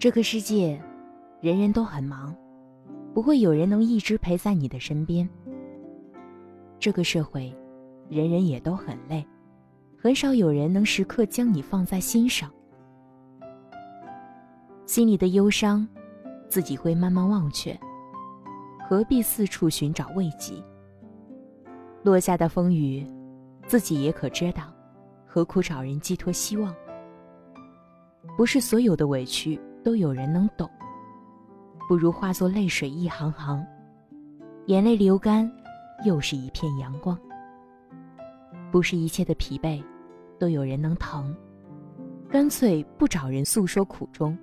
这个世界，人人都很忙，不会有人能一直陪在你的身边。这个社会，人人也都很累，很少有人能时刻将你放在心上。心里的忧伤，自己会慢慢忘却，何必四处寻找慰藉？落下的风雨，自己也可知道，何苦找人寄托希望？不是所有的委屈。都有人能懂，不如化作泪水一行行，眼泪流干，又是一片阳光。不是一切的疲惫，都有人能疼，干脆不找人诉说苦衷，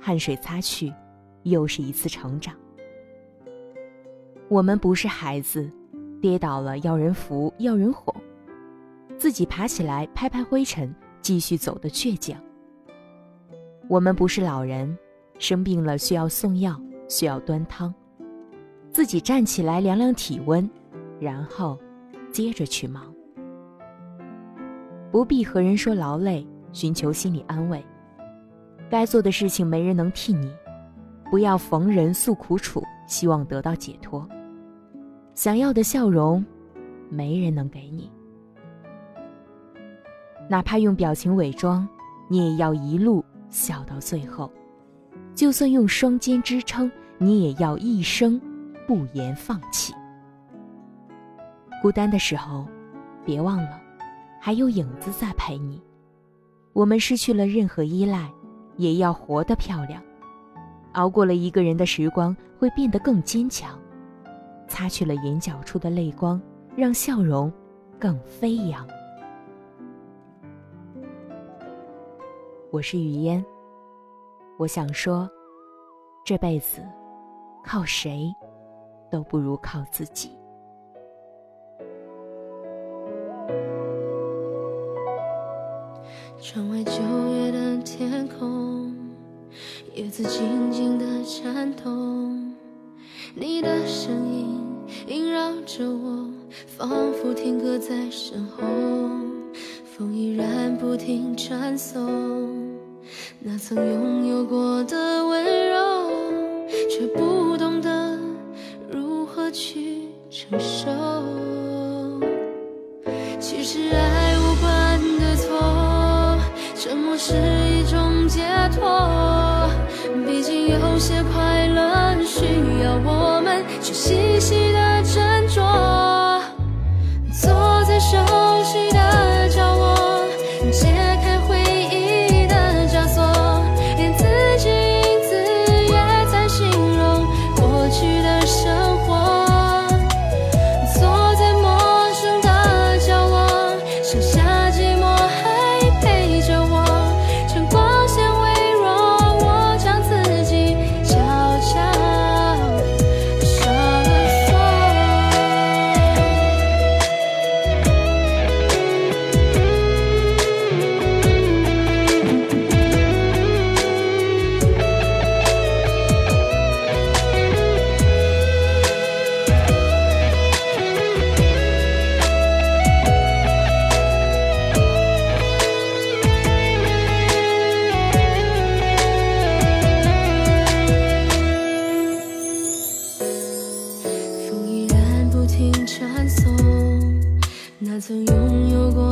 汗水擦去，又是一次成长。我们不是孩子，跌倒了要人扶，要人哄，自己爬起来拍拍灰尘，继续走的倔强。我们不是老人，生病了需要送药，需要端汤，自己站起来量量体温，然后接着去忙。不必和人说劳累，寻求心理安慰。该做的事情没人能替你，不要逢人诉苦楚，希望得到解脱。想要的笑容，没人能给你。哪怕用表情伪装，你也要一路。笑到最后，就算用双肩支撑，你也要一生不言放弃。孤单的时候，别忘了，还有影子在陪你。我们失去了任何依赖，也要活得漂亮。熬过了一个人的时光，会变得更坚强。擦去了眼角处的泪光，让笑容更飞扬。我是雨嫣。我想说，这辈子靠谁都不如靠自己。窗外九月的天空，叶子静静的颤动，你的声音萦绕着我，仿佛停格在身后，风依然不停传送。那曾拥有过的温柔，却不懂得如何去承受。其实爱无关对错，沉默是一种解脱。毕竟有些快乐需要我们去细细的曾拥有过。